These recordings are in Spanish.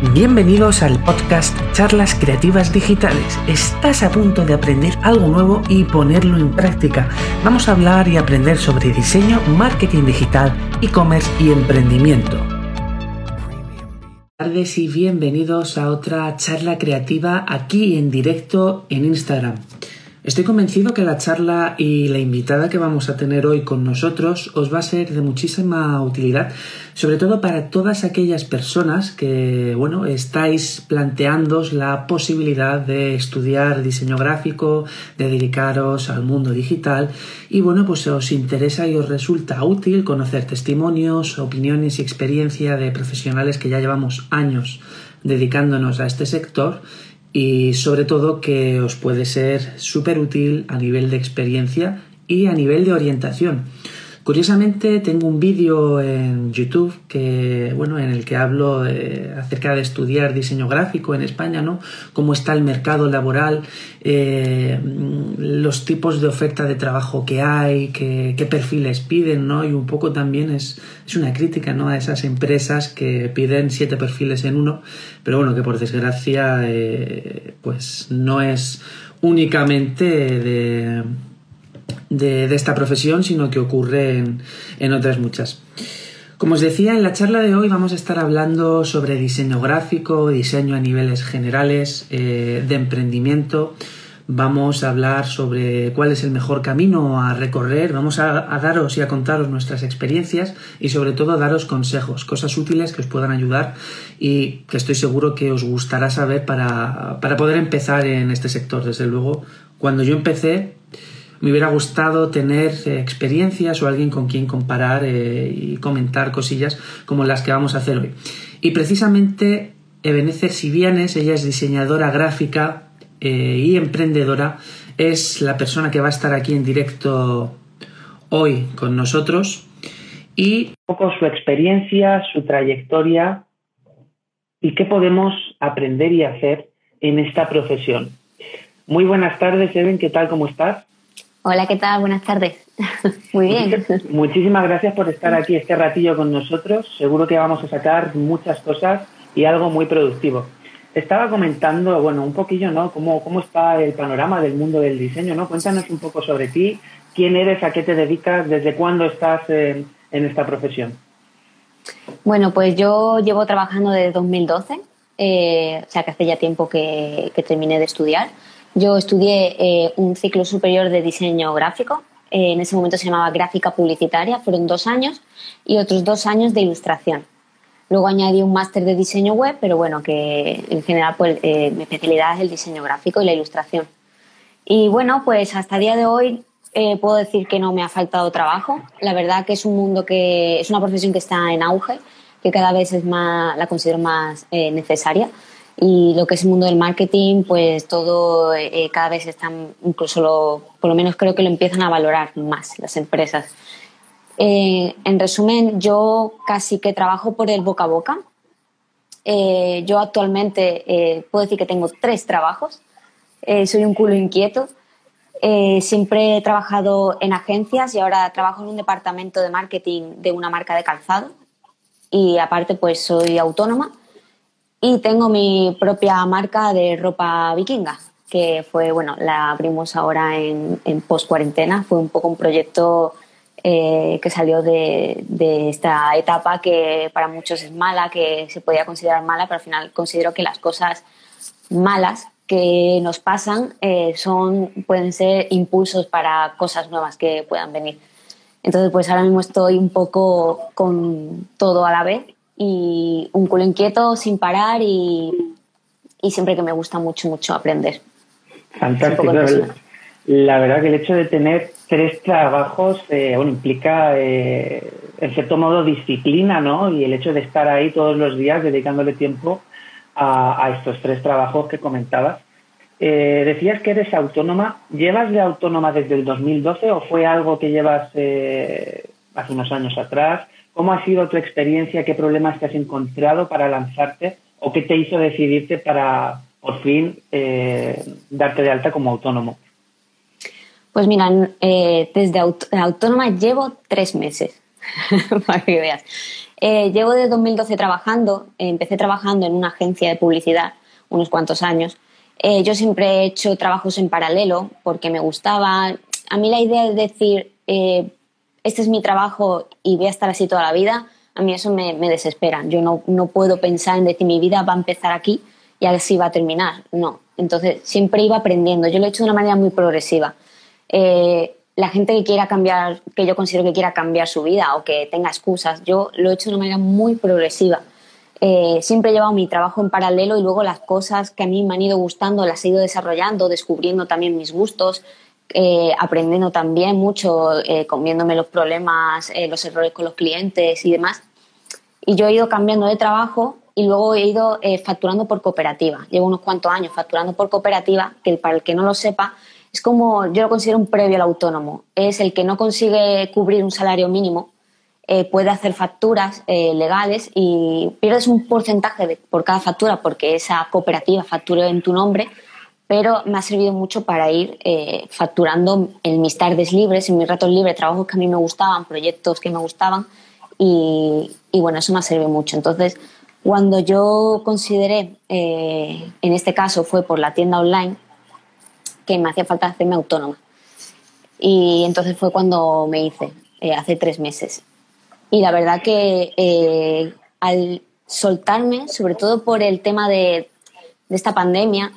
Bienvenidos al podcast Charlas Creativas Digitales. Estás a punto de aprender algo nuevo y ponerlo en práctica. Vamos a hablar y aprender sobre diseño, marketing digital, e-commerce y emprendimiento. Buenas tardes y bienvenidos a otra charla creativa aquí en directo en Instagram. Estoy convencido que la charla y la invitada que vamos a tener hoy con nosotros os va a ser de muchísima utilidad, sobre todo para todas aquellas personas que, bueno, estáis planteándos la posibilidad de estudiar diseño gráfico, de dedicaros al mundo digital y, bueno, pues os interesa y os resulta útil conocer testimonios, opiniones y experiencia de profesionales que ya llevamos años dedicándonos a este sector y sobre todo que os puede ser súper útil a nivel de experiencia y a nivel de orientación. Curiosamente tengo un vídeo en YouTube que, bueno, en el que hablo acerca de estudiar diseño gráfico en España, ¿no? Cómo está el mercado laboral, eh, los tipos de oferta de trabajo que hay, qué, perfiles piden, ¿no? Y un poco también es, es una crítica, ¿no? A esas empresas que piden siete perfiles en uno, pero bueno, que por desgracia, eh, pues no es únicamente de de, esta profesión, sino que ocurre en, otras muchas. Como os decía, en la charla de hoy vamos a estar hablando sobre diseño gráfico, diseño a niveles generales, eh, de emprendimiento. Vamos a hablar sobre cuál es el mejor camino a recorrer, vamos a, daros y a contaros nuestras experiencias y sobre todo a daros consejos, cosas útiles que os puedan ayudar y que estoy seguro que os gustará saber para, para poder empezar en este sector. Desde luego, cuando yo empecé, me hubiera gustado tener eh, experiencias o alguien con quien comparar eh, y comentar cosillas como las que vamos a hacer hoy. Y precisamente Ebenezer Sivianes, ella es diseñadora gráfica eh, y emprendedora, es la persona que va a estar aquí en directo hoy con nosotros y un poco su experiencia, su trayectoria y qué podemos aprender y hacer en esta profesión. Muy buenas tardes, Eben, ¿qué tal? ¿Cómo estás? Hola, ¿qué tal? Buenas tardes. Muy bien. Muchísimas gracias por estar aquí este ratillo con nosotros. Seguro que vamos a sacar muchas cosas y algo muy productivo. Estaba comentando, bueno, un poquillo, ¿no? Cómo, cómo está el panorama del mundo del diseño, ¿no? Cuéntanos un poco sobre ti, quién eres, a qué te dedicas, desde cuándo estás en, esta profesión. Bueno, pues yo llevo trabajando desde 2012, eh, o sea que hace ya tiempo que, que terminé de estudiar. Yo estudié eh, un ciclo superior de diseño gráfico. Eh, en ese momento se llamaba gráfica publicitaria, fueron dos años, y otros dos años de ilustración. Luego añadí un máster de diseño web, pero bueno, que en general pues, eh, mi especialidad es el diseño gráfico y la ilustración. Y bueno, pues hasta el día de hoy puedo decir que no me ha faltado trabajo. La verdad que es un mundo que es una profesión que está en auge, que cada vez es más, la considero más necesaria y lo que es el mundo del marketing, pues todo eh, cada vez están, incluso lo, por lo menos creo que lo empiezan a valorar más las empresas. Eh, en resumen, yo casi que trabajo por el boca a boca. Eh, yo actualmente puedo decir que tengo tres trabajos. soy un culo inquieto. siempre he trabajado en agencias y ahora trabajo en un departamento de marketing de una marca de calzado. Y aparte, pues soy autónoma y tengo mi propia marca de ropa vikinga, que fue, bueno, la abrimos ahora en, en post-cuarentena. Fue un poco un proyecto eh, que salió de, de, esta etapa que para muchos es mala, que se podía considerar mala, pero al final considero que las cosas malas que nos pasan eh, son, pueden ser impulsos para cosas nuevas que puedan venir. Entonces, pues ahora mismo estoy un poco con todo a la vez y un culo inquieto sin parar y, y siempre que me gusta mucho, mucho aprender. Fantástico. La, verdad que el hecho de tener tres trabajos eh, bueno, implica, eh, en cierto modo, disciplina, ¿no? Y el hecho de estar ahí todos los días dedicándole tiempo a, a estos tres trabajos que comentabas. Eh, decías que eres autónoma. ¿Llevas de autónoma desde el 2012 o fue algo que llevas hace unos años atrás? ¿Cómo ha sido tu experiencia? ¿Qué problemas te has encontrado para lanzarte? ¿O qué te hizo decidirte para por fin eh, darte de alta como autónomo? Pues mira, eh, desde autónoma llevo tres meses. para que veas. Eh, llevo desde 2012 trabajando, empecé trabajando en una agencia de publicidad unos cuantos años. Yo siempre he hecho trabajos en paralelo porque me gustaba. A mí la idea de decir, este es mi trabajo y voy a estar así toda la vida, a mí eso me, desespera. Yo no, no, puedo pensar en decir mi vida va a empezar aquí y así va a terminar. No. Entonces siempre iba aprendiendo. Yo lo he hecho de una manera muy progresiva. Eh, la gente que quiera cambiar, que yo considero que quiera cambiar su vida o que tenga excusas, yo lo he hecho de una manera muy progresiva. Eh, siempre he llevado mi trabajo en paralelo y luego las cosas que a mí me han ido gustando las he ido desarrollando, descubriendo también mis gustos, eh, aprendiendo también mucho, eh, comiéndome los problemas, los errores con los clientes y demás. Y yo he ido cambiando de trabajo y luego he ido facturando por cooperativa. Llevo unos cuantos años facturando por cooperativa, que para el que no lo sepa, es como yo lo considero un previo al autónomo. Es el que no consigue cubrir un salario mínimo, eh, puede hacer facturas eh, legales y pierdes un porcentaje por cada factura porque esa cooperativa factura en tu nombre, pero me ha servido mucho para ir eh, facturando en mis tardes libres, en mis ratos libres, trabajos que a mí me gustaban, proyectos que me gustaban y, y bueno, eso me ha servido mucho. Entonces, cuando yo consideré, en este caso fue por la tienda online, que me hacía falta hacerme autónoma. Y entonces fue cuando me hice, eh, hace tres meses. Y la verdad que eh, al soltarme, sobre todo por el tema de, esta pandemia,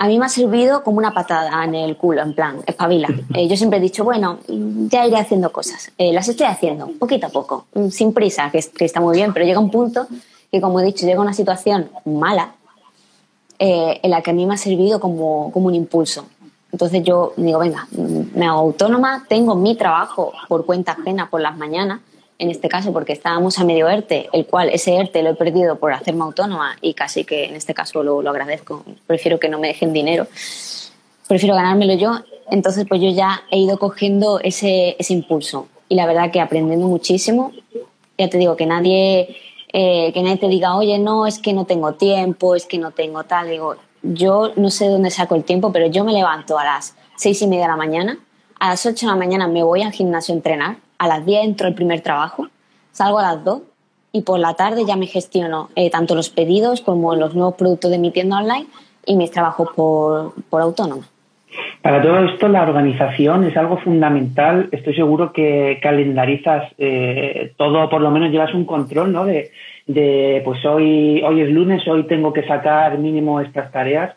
a mí me ha servido como una patada en el culo, en plan, espabila. Eh, yo siempre he dicho, bueno, ya iré haciendo cosas. las estoy haciendo, poquito a poco, sin prisa, que, que, está muy bien, pero llega un punto que, como he dicho, llega una situación mala eh, en la que a mí me ha servido como, como un impulso. Entonces yo digo, venga, me hago autónoma, tengo mi trabajo por cuenta ajena por las mañanas, en este caso porque estábamos a medio ERTE, el cual ese ERTE lo he perdido por hacerme autónoma y casi que en este caso lo, lo agradezco, prefiero que no me dejen dinero, prefiero ganármelo yo, entonces pues yo ya he ido cogiendo ese, ese impulso. Y la verdad que aprendiendo muchísimo, ya te digo que nadie eh, que nadie te diga, oye, no, es que no tengo tiempo, es que no tengo tal. Digo, yo no sé dónde saco el tiempo, pero yo me levanto a las seis y media de la mañana, a las ocho de la mañana me voy al gimnasio a entrenar, a las diez entro el primer trabajo, salgo a las dos y por la tarde ya me gestiono eh, tanto los pedidos como los nuevos productos de mi tienda online y mis trabajos por, por autónoma. Para todo esto, la organización es algo fundamental. Estoy seguro que calendarizas eh, todo, por lo menos llevas un control, ¿no? De, de, pues hoy, hoy es lunes, hoy tengo que sacar mínimo estas tareas.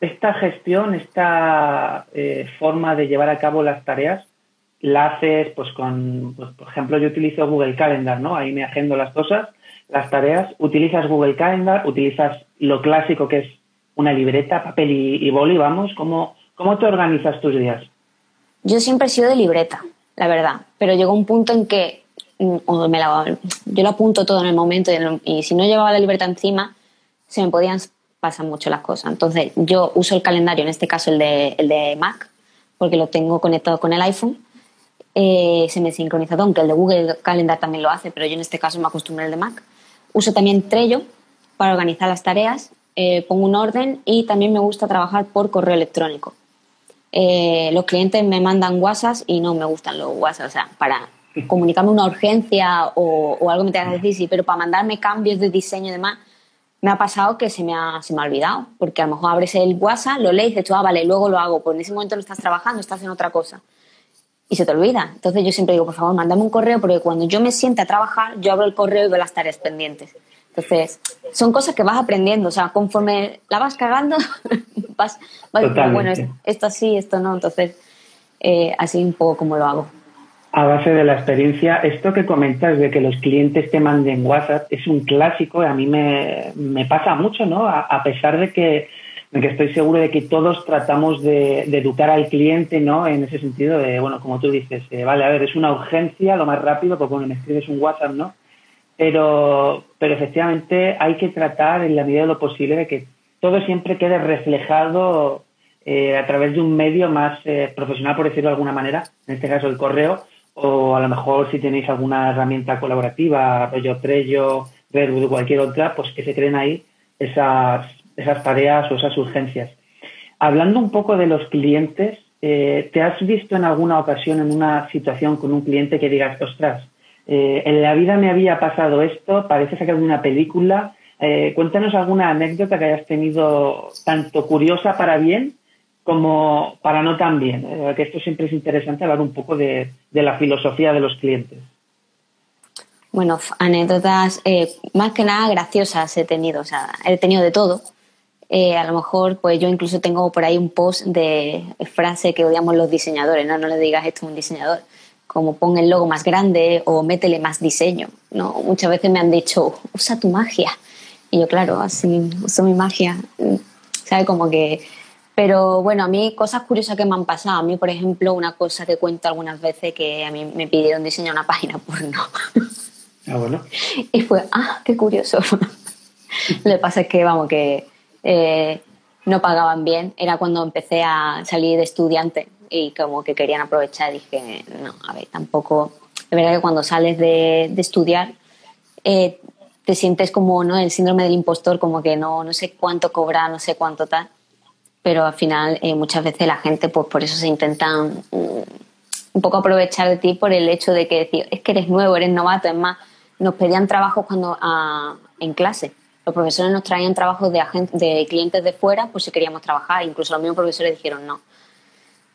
Esta gestión, esta eh, forma de llevar a cabo las tareas, la haces, pues con, pues, por ejemplo, yo utilizo Google Calendar, ¿no? Ahí me agendo las cosas, las tareas. Utilizas Google Calendar, utilizas lo clásico que es una libreta, papel y, y boli, vamos, como ¿Cómo te organizas tus días? Yo siempre he sido de libreta, la verdad, pero llegó un punto en que mm, me yo lo apunto todo en el momento y, si no llevaba la libreta encima, se me podían pasar mucho las cosas. Entonces yo uso el calendario, en este caso el de, el de Mac, porque lo tengo conectado con el iPhone. Eh, se me sincroniza todo, aunque el de Google Calendar también lo hace, pero yo en este caso me acostumbro al de Mac. Uso también Trello para organizar las tareas, eh, pongo un orden y también me gusta trabajar por correo electrónico. Eh, los clientes me mandan WhatsApp y no me gustan los WhatsApp, o sea, para comunicarme una urgencia o, algo me tengas que decir, sí, pero para mandarme cambios de diseño y demás, me ha pasado que se me ha, se me ha olvidado, porque a lo mejor abres el WhatsApp, lo lees y dices, ah, vale, luego lo hago, pues en ese momento no estás trabajando, estás en otra cosa. Y se te olvida. Entonces yo siempre digo, por favor, mándame un correo, porque cuando yo me siente a trabajar, yo abro el correo y veo las tareas pendientes. Entonces, son cosas que vas aprendiendo, o sea, conforme la vas cagando, vas, vas bueno, esto sí, esto no, entonces, eh, así un poco como lo hago. A base de la experiencia, esto que comentas de que los clientes te manden WhatsApp es un clásico, a mí me, me pasa mucho, ¿no? A, pesar de que, que, estoy seguro de que todos tratamos de, educar al cliente, ¿no? En ese sentido de, bueno, como tú dices, eh, vale, a ver, es una urgencia, lo más rápido, porque cuando me escribes un WhatsApp, ¿no? pero, pero efectivamente hay que tratar en la medida de lo posible de que todo siempre quede reflejado eh, a través de un medio más eh, profesional, por decirlo de alguna manera, en este caso el correo, o a lo mejor si tenéis alguna herramienta colaborativa, rollo Trello, Redwood cualquier otra, pues que se creen ahí esas, esas tareas o esas urgencias. Hablando un poco de los clientes, eh, ¿te has visto en alguna ocasión en una situación con un cliente que digas, ostras, eh, en la vida me había pasado esto, parece sacar una película. Eh, cuéntanos alguna anécdota que hayas tenido tanto curiosa para bien como para no tan bien, que esto siempre es interesante hablar un poco de, la filosofía de los clientes. Bueno, anécdotas más que nada graciosas he tenido, o sea, he tenido de todo. A lo mejor, pues yo incluso tengo por ahí un post de frase que odiamos los diseñadores, no, no le digas esto a un diseñador como pon el logo más grande o métele más diseño. ¿no? Muchas veces me han dicho, usa tu magia. Y yo, claro, así uso mi magia. ¿Sabe? Como que... Pero bueno, a mí cosas curiosas que me han pasado. A mí, por ejemplo, una cosa que cuento algunas veces que a mí me pidieron diseñar una página porno. Ah, bueno. Y fue, ah, qué curioso. Lo que pasa es que, vamos, que eh, no pagaban bien. Era cuando empecé a salir de estudiante y como que querían aprovechar. Dije, no, a ver, tampoco. Es verdad que cuando sales de, estudiar eh, te sientes como ¿no? el síndrome del impostor, como que no, no sé cuánto cobrar, no sé cuánto tal. Pero al final eh, muchas veces la gente pues por eso se intentan mm, un poco aprovechar de ti por el hecho de que decir, es que eres nuevo, eres novato. Es más, nos pedían trabajos cuando ah, en clase. Los profesores nos traían trabajos de, de clientes de fuera por si queríamos trabajar. Incluso los mismos profesores dijeron no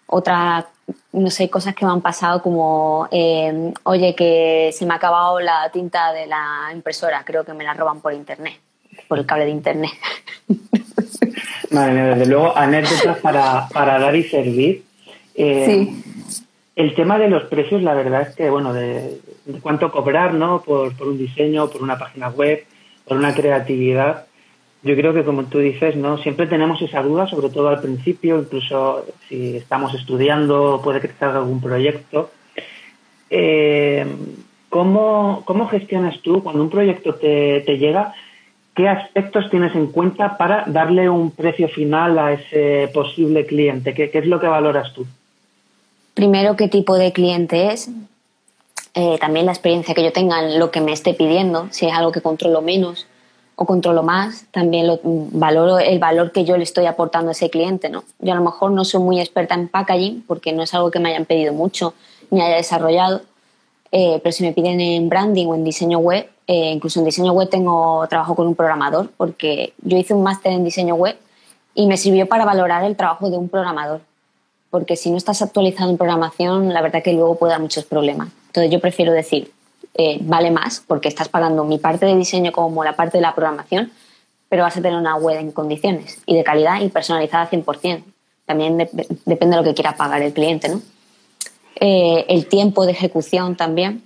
otras, no sé, cosas que me han pasado como, eh, oye, que se me ha acabado la tinta de la impresora, creo que me la roban por internet, por el cable de internet. Madre mía, desde luego, anécdotas para, para dar y servir. Eh, sí. El tema de los precios, la verdad es que, bueno, de, cuánto cobrar, ¿no? Por, por un diseño, por una página web, por una creatividad yo creo que como tú dices, ¿no? Siempre tenemos esa duda, sobre todo al principio, incluso si estamos estudiando, puede que te salga algún proyecto. Eh, ¿cómo, gestionas tú cuando un proyecto te, llega? ¿Qué aspectos tienes en cuenta para darle un precio final a ese posible cliente? ¿Qué, es lo que valoras tú? Primero, qué tipo de cliente es. Eh, también la experiencia que yo tenga en lo que me esté pidiendo, si es algo que controlo menos o controlo más, también lo, valoro el valor que yo le estoy aportando a ese cliente. ¿no? Yo a lo mejor no soy muy experta en packaging porque no es algo que me hayan pedido mucho ni haya desarrollado, eh, pero si me piden en branding o en diseño web, eh, incluso en diseño web tengo trabajo con un programador porque yo hice un máster en diseño web y me sirvió para valorar el trabajo de un programador. Porque si no estás actualizado en programación, la verdad que luego puede dar muchos problemas. Entonces yo prefiero decir, eh, vale más porque estás pagando mi parte de diseño como la parte de la programación, pero vas a tener una web en condiciones y de calidad y personalizada 100%. También depende de lo que quiera pagar el cliente, ¿no? Eh, el tiempo de ejecución también,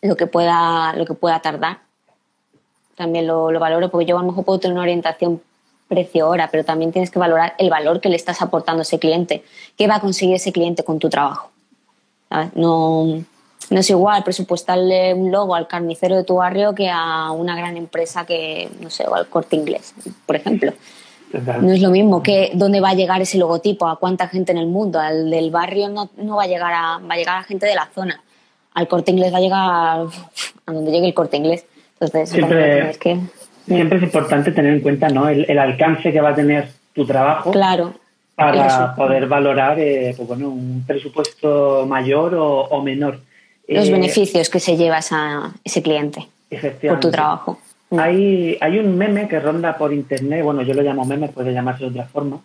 lo que pueda, lo que pueda tardar, también lo, lo valoro porque yo a lo mejor puedo tener una orientación precio-hora, pero también tienes que valorar el valor que le estás aportando a ese cliente. ¿Qué va a conseguir ese cliente con tu trabajo? No, no es igual presupuestarle un logo al carnicero de tu barrio que a una gran empresa que, no sé, o al corte inglés, por ejemplo. No es lo mismo que dónde va a llegar ese logotipo, a cuánta gente en el mundo. Al del barrio no, no va a llegar a, va a llegar a gente de la zona. Al corte inglés va a llegar a donde llegue el corte inglés. Entonces, siempre, es que, siempre es importante tener en cuenta ¿no? el, alcance que va a tener tu trabajo. Claro. Para poder valorar eh, pues bueno, un presupuesto mayor o, o menor los eh, beneficios que se lleva a ese cliente por tu trabajo. Hay, hay un meme que ronda por internet, bueno, yo lo llamo meme, puede llamarse de otra forma,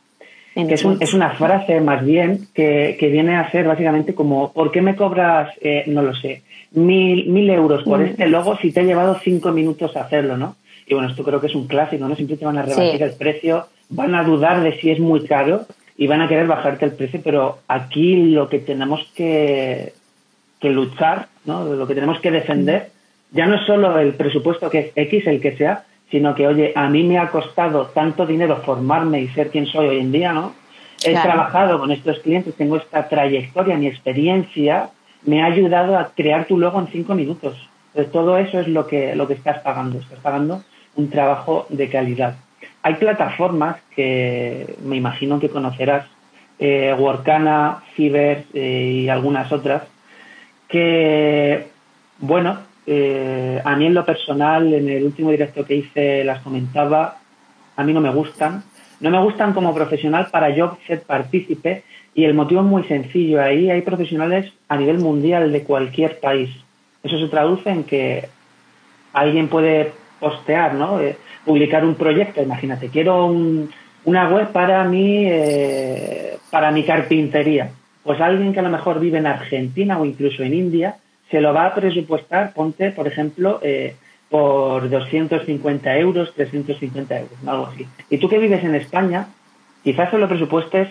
que es, es, una frase más bien que, que, viene a ser básicamente como, ¿por qué me cobras, eh, no lo sé, mil, mil euros por mm. este logo si te ha llevado cinco minutos hacerlo, ¿no? Y bueno, esto creo que es un clásico, ¿no? Siempre te van a rebatir el precio, van a dudar de si es muy caro y van a querer bajarte el precio, pero aquí lo que tenemos que que luchar, ¿no? lo que tenemos que defender, ya no es solo el presupuesto que es X, el que sea, sino que, oye, a mí me ha costado tanto dinero formarme y ser quien soy hoy en día, ¿no? He trabajado con estos clientes, tengo esta trayectoria, mi experiencia me ha ayudado a crear tu logo en cinco minutos. Entonces, todo eso es lo que, lo que estás pagando. Estás pagando un trabajo de calidad. Hay plataformas que me imagino que conocerás, eh, Workana, Fiverr eh, y algunas otras, que, bueno, eh, a mí en lo personal, en el último directo que hice las comentaba, a mí no me gustan. No me gustan como profesional para yo ser partícipe y el motivo es muy sencillo. Ahí hay profesionales a nivel mundial de cualquier país. Eso se traduce en que alguien puede postear, ¿no? Eh, publicar un proyecto. Imagínate, quiero una web para mi, eh, para mi carpintería. Pues alguien que a lo mejor vive en Argentina o incluso en India se lo va a presupuestar, ponte, por ejemplo, eh, por 250 euros, 350 euros, algo así. Y tú que vives en España, quizás se lo presupuestes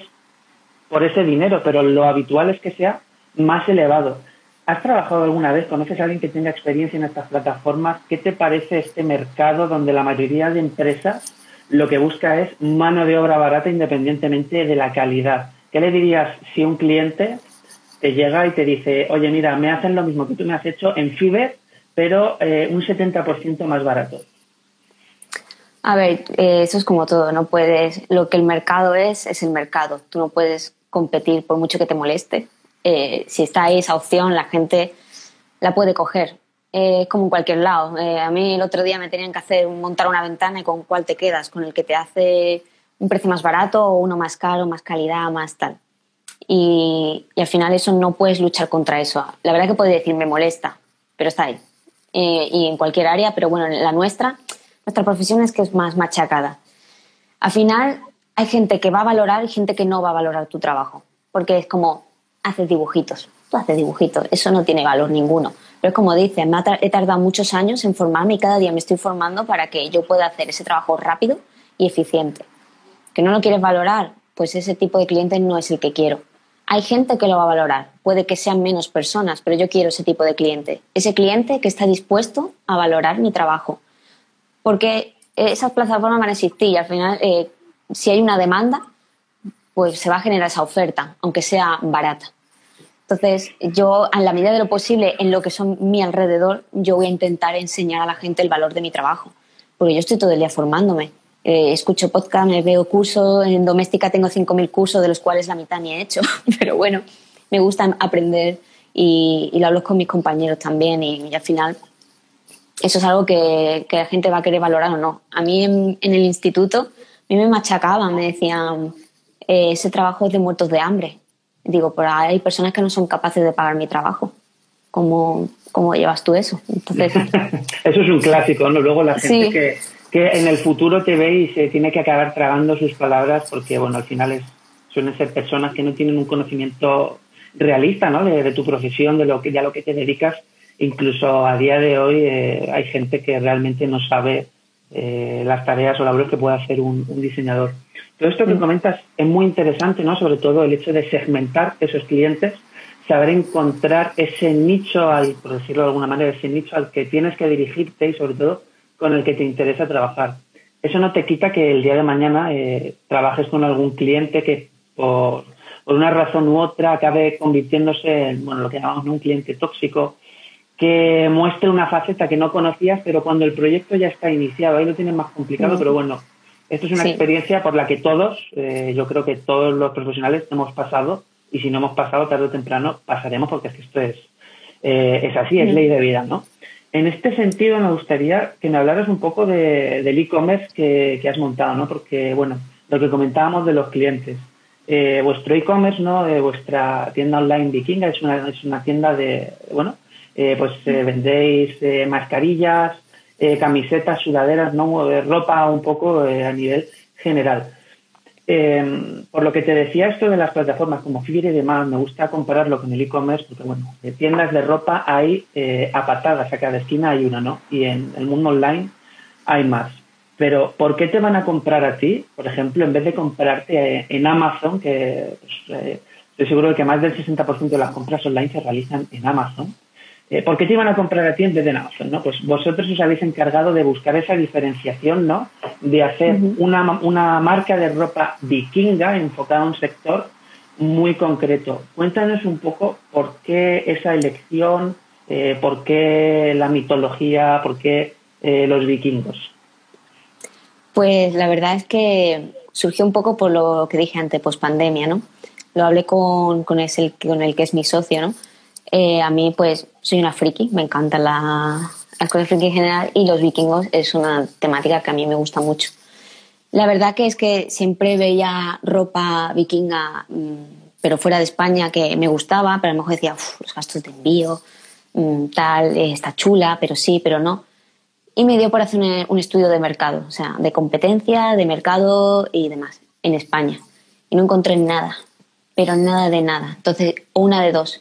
por ese dinero, pero lo habitual es que sea más elevado. ¿Has trabajado alguna vez? ¿Conoces a alguien que tenga experiencia en estas plataformas? ¿Qué te parece este mercado donde la mayoría de empresas lo que busca es mano de obra barata independientemente de la calidad? ¿Qué le dirías si un cliente te llega y te dice, oye, mira, me hacen lo mismo que tú me has hecho en Fiverr, pero eh, un 70% más barato? A ver, eh, eso es como todo, no puedes, lo que el mercado es, es el mercado. Tú no puedes competir por mucho que te moleste. Eh, si está ahí esa opción, la gente la puede coger. Es como en cualquier lado. a mí el otro día me tenían que hacer montar una ventana y con cuál te quedas, con el que te hace un precio más barato o uno más caro, más calidad, más tal. Y, al final eso no puedes luchar contra eso. La verdad que puedes decir me molesta, pero está ahí. y en cualquier área, pero bueno, en la nuestra nuestra profesión es que es más machacada. Al final hay gente que va a valorar y gente que no va a valorar tu trabajo, porque es como, haces dibujitos, tú haces dibujitos, eso no tiene valor ninguno. Pero es como dice, he tardado muchos años en formarme y cada día me estoy formando para que yo pueda hacer ese trabajo rápido y eficiente. ¿Que no lo quieres valorar? Pues ese tipo de cliente no es el que quiero. Hay gente que lo va a valorar, puede que sean menos personas, pero yo quiero ese tipo de cliente. Ese cliente que está dispuesto a valorar mi trabajo, porque esas plataformas van a existir y al final, eh, si hay una demanda, pues se va a generar esa oferta, aunque sea barata. Entonces, yo, en la medida de lo posible, en lo que son mi alrededor, yo voy a intentar enseñar a la gente el valor de mi trabajo, porque yo estoy todo el día formándome. Eh, escucho podcast, me veo cursos, en doméstica tengo 5.000 cursos, de los cuales la mitad ni he hecho, pero bueno, me gusta aprender y, lo hablo con mis compañeros también y al final eso es algo que, la gente va a querer valorar o no. A mí en, el instituto, a mí me machacaban, me decían, eh, ese trabajo es de muertos de hambre. Digo, pero hay personas que no son capaces de pagar mi trabajo. ¿Cómo, cómo llevas tú eso? Entonces... eso es un clásico, ¿no? Luego la gente que, que, en el futuro te ve y se tiene que acabar tragando sus palabras porque, bueno, al final es, suelen ser personas que no tienen un conocimiento realista, ¿no? De, de tu profesión, de lo que ya lo que te dedicas incluso a día de hoy eh, hay gente que realmente no sabe eh, las tareas o labores que puede hacer un, diseñador. Todo esto que comentas es muy interesante, ¿no? Sobre todo el hecho de segmentar esos clientes, saber encontrar ese nicho, al, por decirlo de alguna manera, ese nicho al que tienes que dirigirte y sobre todo con el que te interesa trabajar. Eso no te quita que el día de mañana eh, trabajes con algún cliente que por, por, una razón u otra acabe convirtiéndose en bueno, lo que llamamos un cliente tóxico que muestre una faceta que no conocías, pero cuando el proyecto ya está iniciado, ahí lo tienes más complicado, pero bueno, esto es una experiencia por la que todos, eh, yo creo que todos los profesionales hemos pasado, y si no hemos pasado tarde o temprano, pasaremos porque es que esto es, eh, es así, es ley de vida, ¿no? En este sentido, me gustaría que me hablaras un poco de, del e-commerce que, has montado, ¿no? Porque, bueno, lo que comentábamos de los clientes. Eh, vuestro e-commerce, ¿no? vuestra tienda online Vikinga es una, es una tienda de, bueno, eh, pues eh, vendéis eh, mascarillas, camisetas, sudaderas, ¿no? ropa un poco a nivel general. Em, por lo que te decía esto de las plataformas como Fiverr y demás, me gusta compararlo con el e-commerce porque, bueno, de tiendas de ropa hay a patadas, a cada esquina hay una, ¿no? Y en el mundo online hay más. Pero, ¿por qué te van a comprar a ti, por ejemplo, en vez de comprarte en Amazon, que pues, estoy seguro de que más del 60% de las compras online se realizan en Amazon? Eh, ¿Por qué te iban a comprar a ti en vez de Amazon? ¿no? Pues vosotros os habéis encargado de buscar esa diferenciación, ¿no? De hacer una, una marca de ropa vikinga enfocada a un sector muy concreto. Cuéntanos un poco por qué esa elección, eh, por qué la mitología, por qué eh, los vikingos. Pues la verdad es que surgió un poco por lo que dije antes, post pandemia, ¿no? Lo hablé con, con, ese, con el que es mi socio, ¿no? Eh, a mí, pues, soy una friki, me encantan la, las cosas friki en general y los vikingos es una temática que a mí me gusta mucho. La verdad que es que siempre veía ropa vikinga, mm, pero fuera de España, que me gustaba, pero a lo mejor decía, los gastos de envío, mm, tal, eh, está chula, pero sí, pero no. Y me dio por hacer un, estudio de mercado, o sea, de competencia, de mercado y demás, en España. Y no encontré nada, pero nada de nada. Entonces, una de dos.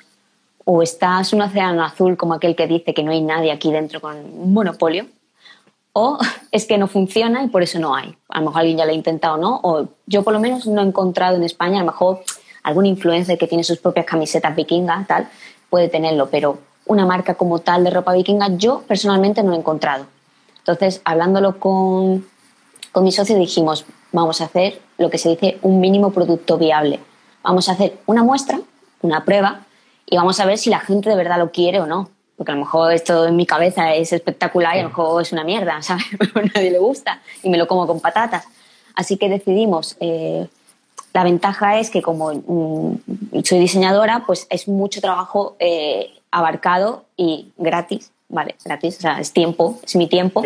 O estás un océano azul como aquel que dice que no hay nadie aquí dentro con un monopolio, o es que no funciona y por eso no hay. A lo mejor alguien ya lo ha intentado, ¿no? O yo por lo menos no he encontrado en España, a lo mejor algún influencer que tiene sus propias camisetas vikingas, tal, puede tenerlo, pero una marca como tal de ropa vikinga yo personalmente no he encontrado. Entonces, hablándolo con, con mi socio dijimos, vamos a hacer lo que se dice un mínimo producto viable. Vamos a hacer una muestra, una prueba, y vamos a ver si la gente de verdad lo quiere o no porque a lo mejor esto en mi cabeza es espectacular y a lo mejor es una mierda, ¿sabes? Pero a nadie le gusta y me lo como con patatas. Así que decidimos, eh, la ventaja es que como mm, soy diseñadora, pues es mucho trabajo eh, abarcado y gratis, ¿vale? Gratis, o sea, es tiempo, es mi tiempo.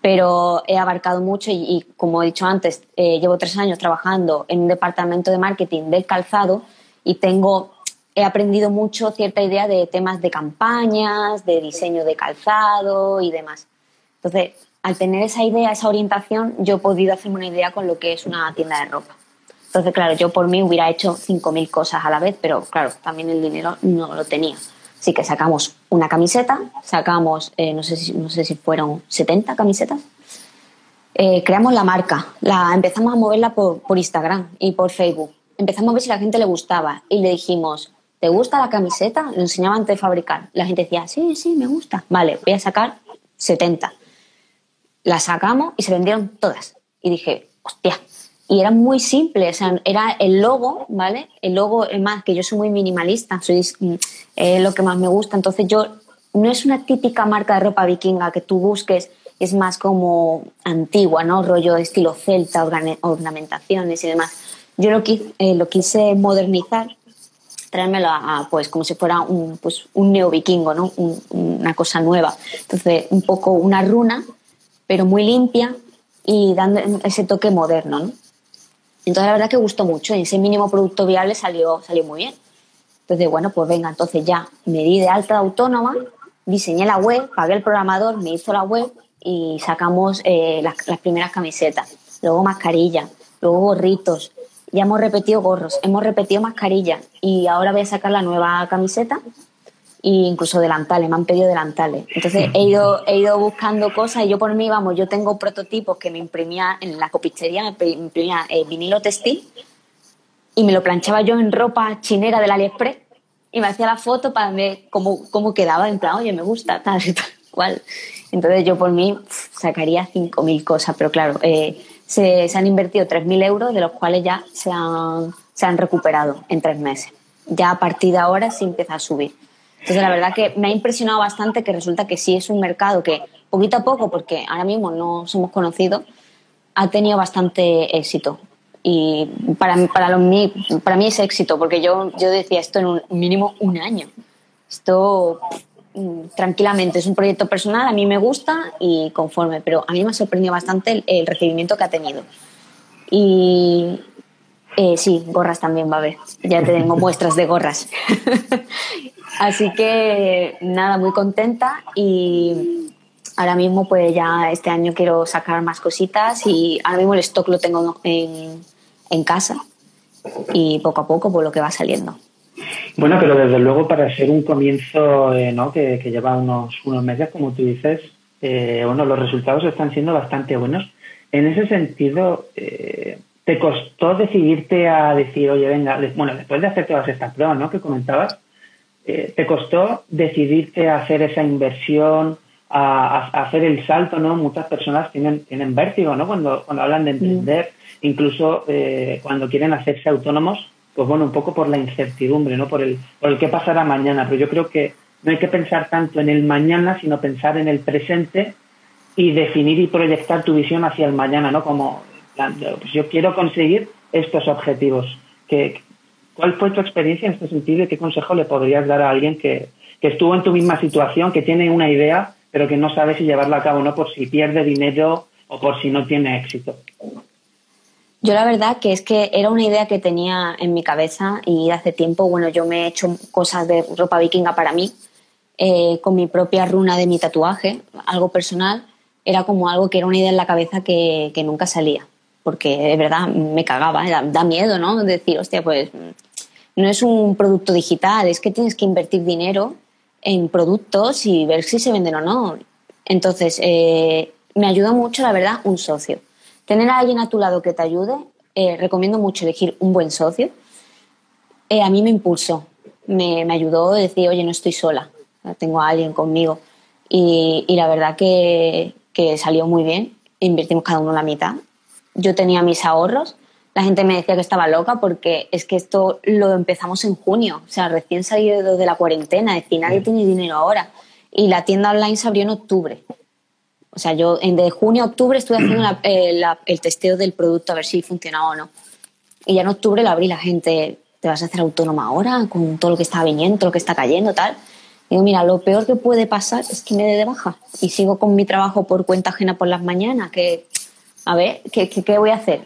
Pero he abarcado mucho y, como he dicho antes, eh, llevo tres años trabajando en un departamento de marketing del calzado y tengo he aprendido mucho cierta idea de temas de campañas, de diseño de calzado y demás. Entonces, al tener esa idea, esa orientación, yo he podido hacerme una idea con lo que es una tienda de ropa. Entonces, claro, yo por mí hubiera hecho 5.000 cosas a la vez, pero claro, también el dinero no lo tenía. Así que sacamos una camiseta, sacamos, eh, no, sé si, no sé si fueron 70 camisetas, eh, creamos la marca, la empezamos a moverla por, Instagram y por Facebook. Empezamos a ver si la gente le gustaba y le dijimos, ¿te gusta la camiseta? Lo enseñaba antes de fabricar. La gente decía, sí, sí, me gusta. Vale, voy a sacar 70. La sacamos y se vendieron todas. Y dije, hostia. Y era muy simple, o sea, era el logo, ¿vale? El logo, es más, que yo soy muy minimalista, soy mm, lo que más me gusta. Entonces yo, no es una típica marca de ropa vikinga que tú busques, es más como antigua, ¿no? Rollo estilo celta, ornamentaciones y demás. Yo lo, eh, lo quise modernizar traérmelo a, pues como si fuera un, pues, un neovikingo, ¿no? una cosa nueva. Entonces, un poco una runa, pero muy limpia y dando ese toque moderno, ¿no? Entonces, la verdad que gustó mucho y ese mínimo producto viable salió, salió muy bien. Entonces, bueno, pues venga, entonces ya me di de alta autónoma, diseñé la web, pagué el programador, me hizo la web y sacamos eh, las, las primeras camisetas, luego mascarillas, luego gorritos, ya hemos repetido gorros, hemos repetido mascarillas y ahora voy a sacar la nueva camiseta e incluso delantales, me han pedido delantales. Entonces he ido, he ido buscando cosas y yo por mí, vamos, yo tengo prototipos que me imprimía en la copistería, me imprimía el vinilo textil y me lo planchaba yo en ropa chinera del AliExpress y me hacía la foto para ver cómo, cómo quedaba, en plan, oye, me gusta, tal y tal cual. Entonces yo por mí sacaría 5.000 cosas, pero claro, eh, se, han invertido 3.000 euros, de los cuales ya se han, se han recuperado en tres meses. Ya a partir de ahora sí empieza a subir. Entonces, la verdad que me ha impresionado bastante que resulta que sí es un mercado que, poquito a poco, porque ahora mismo no somos conocidos, ha tenido bastante éxito. Y para, para, mí, para mí es éxito, porque yo, yo decía esto en un mínimo un año. Esto tranquilamente. Es un proyecto personal, a mí me gusta y conforme, pero a mí me ha sorprendido bastante el, recibimiento que ha tenido. Y eh, sí, gorras también va a haber. Ya tengo muestras de gorras. Así que nada, muy contenta y ahora mismo pues ya este año quiero sacar más cositas y ahora mismo el stock lo tengo en, en casa y poco a poco pues lo que va saliendo. Bueno, pero desde luego para ser un comienzo eh, ¿no? que, lleva unos, unos meses, como tú dices, eh, bueno, los resultados están siendo bastante buenos. En ese sentido, eh, ¿te costó decidirte a decir, oye, venga, bueno, después de hacer todas estas pruebas ¿no? que comentabas, ¿te costó decidirte a hacer esa inversión, a, hacer el salto? ¿no? Muchas personas tienen, tienen vértigo ¿no? cuando, cuando hablan de emprender, mm. incluso cuando quieren hacerse autónomos pues bueno, un poco por la incertidumbre, ¿no? Por el, por el qué pasará mañana. Pero yo creo que no hay que pensar tanto en el mañana, sino pensar en el presente y definir y proyectar tu visión hacia el mañana, ¿no? Como, pues yo quiero conseguir estos objetivos. ¿Qué, ¿Cuál fue tu experiencia en este sentido y qué consejo le podrías dar a alguien que, que estuvo en tu misma situación, que tiene una idea, pero que no sabe si llevarla a cabo, no por si pierde dinero o por si no tiene éxito? Yo la verdad que es que era una idea que tenía en mi cabeza y hace tiempo, bueno, yo me he hecho cosas de ropa vikinga para mí eh, con mi propia runa de mi tatuaje, algo personal, era como algo que era una idea en la cabeza que, que nunca salía. Porque de verdad me cagaba, da miedo, ¿no? Decir, hostia, pues no es un producto digital, es que tienes que invertir dinero en productos y ver si se venden o no. Entonces, eh, me ayuda mucho, la verdad, un socio. Tener a alguien a tu lado que te ayude, eh, recomiendo mucho elegir un buen socio. Eh, a mí me impulsó, me, ayudó a decir, oye, no estoy sola, tengo a alguien conmigo. Y, la verdad que, que, salió muy bien, invertimos cada uno la mitad. Yo tenía mis ahorros, la gente me decía que estaba loca porque es que esto lo empezamos en junio, o sea, recién salido de la cuarentena, es decir, nadie tiene dinero ahora. Y la tienda online se abrió en octubre. O sea, yo de junio a octubre estuve haciendo eh, el testeo del producto a ver si funcionaba o no. Y ya en octubre lo abrí la gente, ¿te vas a hacer autónoma ahora con todo lo que está viniendo, todo lo que está cayendo, tal? digo, mira, lo peor que puede pasar es que me dé de baja y sigo con mi trabajo por cuenta ajena por las mañanas, que, a ver, ¿qué, qué, voy a hacer?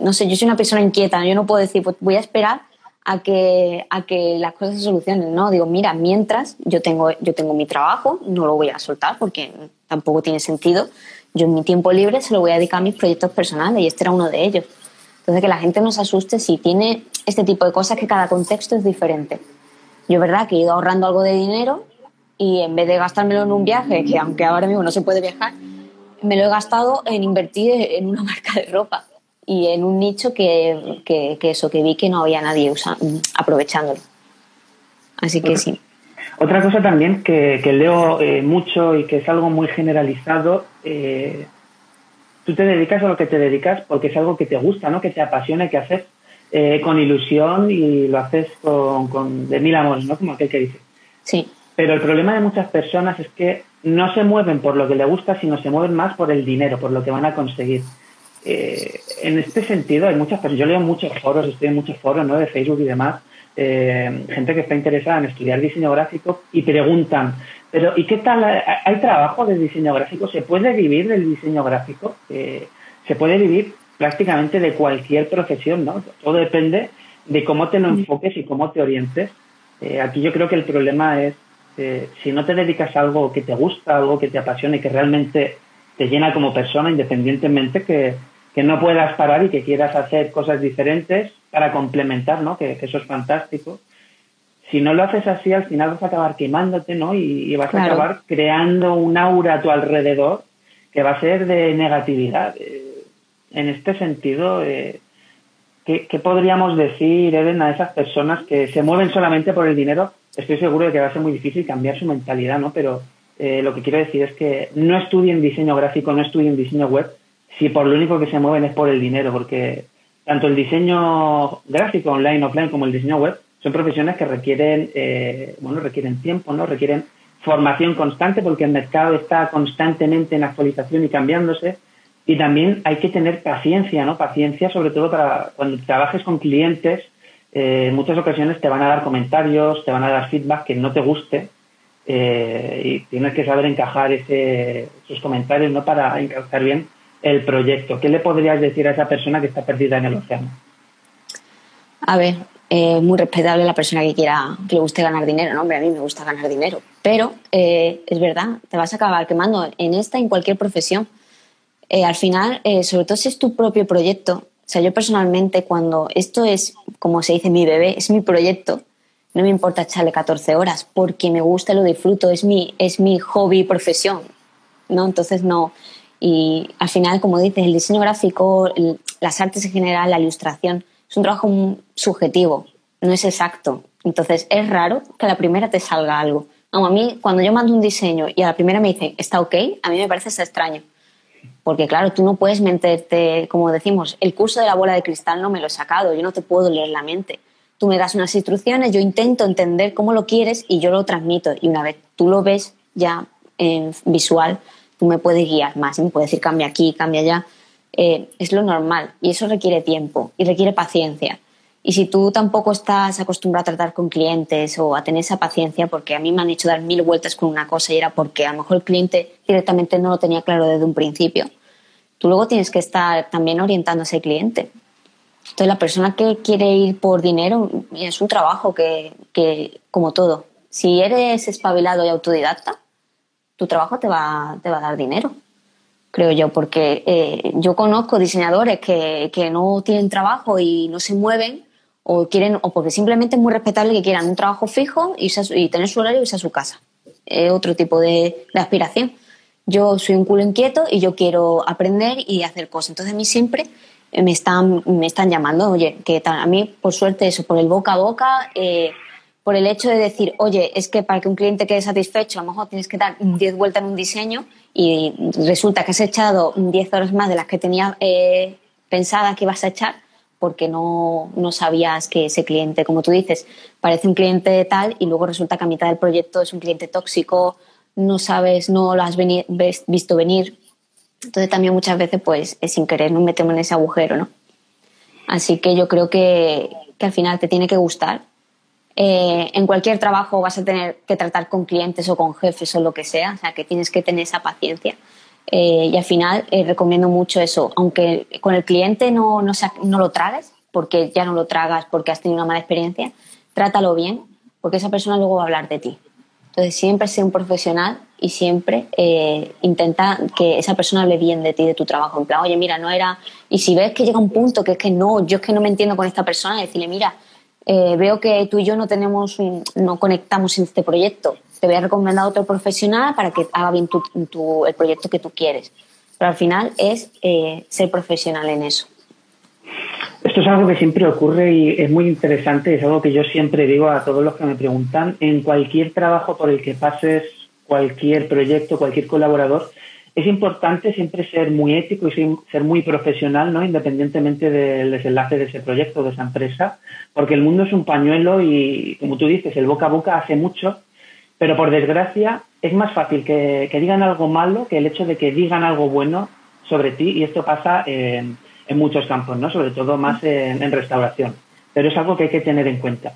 no sé, yo soy una persona inquieta, yo no puedo decir, pues voy a esperar a que, a que las cosas se solucionen. No, digo, mira, mientras yo tengo, yo tengo mi trabajo, no lo voy a soltar porque tampoco tiene sentido. Yo en mi tiempo libre se lo voy a dedicar a mis proyectos personales y este era uno de ellos. Entonces, que la gente no se asuste si tiene este tipo de cosas que cada contexto es diferente. Yo, verdad, que he ido ahorrando algo de dinero y en vez de gastármelo en un viaje, que aunque ahora mismo no se puede viajar, me lo he gastado en invertir en una marca de ropa y en un nicho que, que, eso, que vi que no había nadie aprovechándolo. Así que sí. Otra cosa también que, leo eh, mucho y que es algo muy generalizado, eh, tú te dedicas a lo que te dedicas porque es algo que te gusta, ¿no? que te apasiona y que haces eh, con ilusión y lo haces con, con, de mil amores, ¿no? como aquel que dice. Sí. Pero el problema de muchas personas es que no se mueven por lo que les gusta, sino se mueven más por el dinero, por lo que van a conseguir. Eh, en este sentido, hay muchas personas, yo leo muchos foros, estoy en muchos foros ¿no? de Facebook y demás, eh, gente que está interesada en estudiar diseño gráfico y preguntan, pero ¿y qué tal? ¿Hay trabajo de diseño gráfico? ¿Se puede vivir del diseño gráfico? Eh, se puede vivir prácticamente de cualquier profesión, ¿no? Todo depende de cómo te lo enfoques y cómo te orientes. aquí yo creo que el problema es, si no te dedicas a algo que te gusta, algo que te apasiona y que realmente te llena como persona, independientemente que, que no puedas parar y que quieras hacer cosas diferentes para complementar, ¿no? Que, eso es fantástico. Si no lo haces así, al final vas a acabar quemándote, ¿no? Y, vas a acabar creando un aura a tu alrededor que va a ser de negatividad. Eh, en este sentido, eh, ¿qué, podríamos decir, Eden, a esas personas que se mueven solamente por el dinero? Estoy seguro de que va a ser muy difícil cambiar su mentalidad, ¿no? Pero eh, lo que quiero decir es que no estudien diseño gráfico, no estudien diseño web, si por lo único que se mueven es por el dinero, porque tanto el diseño gráfico online, offline, como el diseño web son profesiones que requieren, eh, bueno, requieren tiempo, ¿no? Requieren formación constante porque el mercado está constantemente en actualización y cambiándose. Y también hay que tener paciencia, ¿no? Paciencia sobre todo para cuando trabajes con clientes, eh, en muchas ocasiones te van a dar comentarios, te van a dar feedback que no te guste eh, y tienes que saber encajar ese, esos comentarios ¿no? para encauzar bien el proyecto. ¿Qué le podrías decir a esa persona que está perdida en el océano? A ver, eh, muy respetable la persona que quiera, que le guste ganar dinero, ¿no? Hombre, a mí me gusta ganar dinero. Pero eh, es verdad, te vas a acabar quemando en esta, en cualquier profesión. Eh, al final, sobre todo si es tu propio proyecto, o sea, yo personalmente cuando esto es, como se dice, mi bebé, es mi proyecto, no me importa echarle 14 horas porque me gusta lo disfruto, es mi, es mi hobby profesión, ¿no? Entonces no. Y al final, como dices, el diseño gráfico, las artes en general, la ilustración, es un trabajo subjetivo, no es exacto. Entonces es raro que a la primera te salga algo. a mí, cuando yo mando un diseño y a la primera me dicen, está ok, a mí me parece extraño. Porque claro, tú no puedes meterte, como decimos, el curso de la bola de cristal no me lo he sacado, yo no te puedo leer la mente tú me das unas instrucciones, yo intento entender cómo lo quieres y yo lo transmito. Y una vez tú lo ves ya en visual, tú me puedes guiar más, me puedes decir cambia aquí, cambia allá. Eh, es lo normal y eso requiere tiempo y requiere paciencia. Y si tú tampoco estás acostumbrado a tratar con clientes o a tener esa paciencia, porque a mí me han hecho dar mil vueltas con una cosa y era porque a lo mejor el cliente directamente no lo tenía claro desde un principio, tú luego tienes que estar también orientando a ese cliente. Entonces, la persona que quiere ir por dinero es un trabajo que, como todo, Si eres espabilado y autodidacta, tu trabajo te va, te va a dar dinero, creo yo, porque eh, yo conozco diseñadores que, que no tienen trabajo y no se mueven o quieren o porque simplemente es muy respetable que quieran un trabajo fijo y, tener su horario y irse a su casa. Es otro tipo de, de, aspiración. Yo soy un culo inquieto y yo quiero aprender y hacer cosas. Entonces a mí siempre me están, me están llamando, oye, que a mí por suerte eso, por el boca a boca, eh, por el hecho de decir, oye, es que para que un cliente quede satisfecho, a lo mejor tienes que dar 10 vueltas en un diseño y resulta que has echado 10 horas más de las que tenía eh, pensada que ibas a echar porque no, no, sabías que ese cliente, como tú dices, parece un cliente tal y luego resulta que a mitad del proyecto es un cliente tóxico, no sabes, no lo has visto venir. Entonces también muchas veces pues sin querer nos metemos en ese agujero, ¿no? Así que yo creo que, que al final te tiene que gustar. Eh, en cualquier trabajo vas a tener que tratar con clientes o con jefes o lo que sea, o sea que tienes que tener esa paciencia. Eh, y al final eh, recomiendo mucho eso, aunque con el cliente no, no, lo tragues, porque ya no lo tragas porque has tenido una mala experiencia, trátalo bien, porque esa persona luego va a hablar de ti. Entonces siempre sé un profesional y siempre intenta que esa persona hable bien de ti, de tu trabajo. En plan, oye, mira, no era... Y si ves que llega un punto que es que no, yo es que no me entiendo con esta persona, decirle, mira, veo que tú y yo no tenemos, no conectamos en este proyecto te voy a recomendar a otro profesional para que haga bien el proyecto que tú quieres. Pero al final es eh, ser profesional en eso. Esto es algo que siempre ocurre y es muy interesante, es algo que yo siempre digo a todos los que me preguntan, en cualquier trabajo por el que pases, cualquier proyecto, cualquier colaborador, es importante siempre ser muy ético y ser muy profesional, ¿no? independientemente del desenlace de ese proyecto, de esa empresa, porque el mundo es un pañuelo y, como tú dices, el boca a boca hace mucho pero por desgracia es más fácil que, digan algo malo que el hecho de que digan algo bueno sobre ti y esto pasa en, muchos campos, ¿no? sobre todo más en, restauración. Pero es algo que hay que tener en cuenta.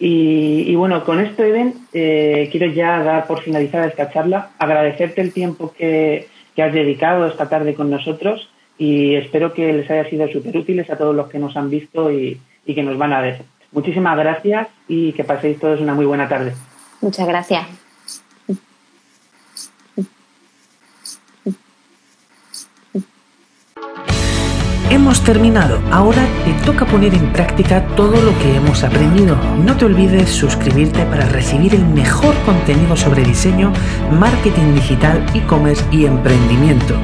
Y, bueno, con esto, Eden, eh, quiero ya dar por finalizada esta charla, agradecerte el tiempo que, has dedicado esta tarde con nosotros y espero que les haya sido súper útiles a todos los que nos han visto y que nos van a ver. Muchísimas gracias y que paséis todos una muy buena tarde. Muchas gracias. Hemos terminado, ahora te toca poner en práctica todo lo que hemos aprendido. No te olvides suscribirte para recibir el mejor contenido sobre diseño, marketing digital, e-commerce y emprendimiento.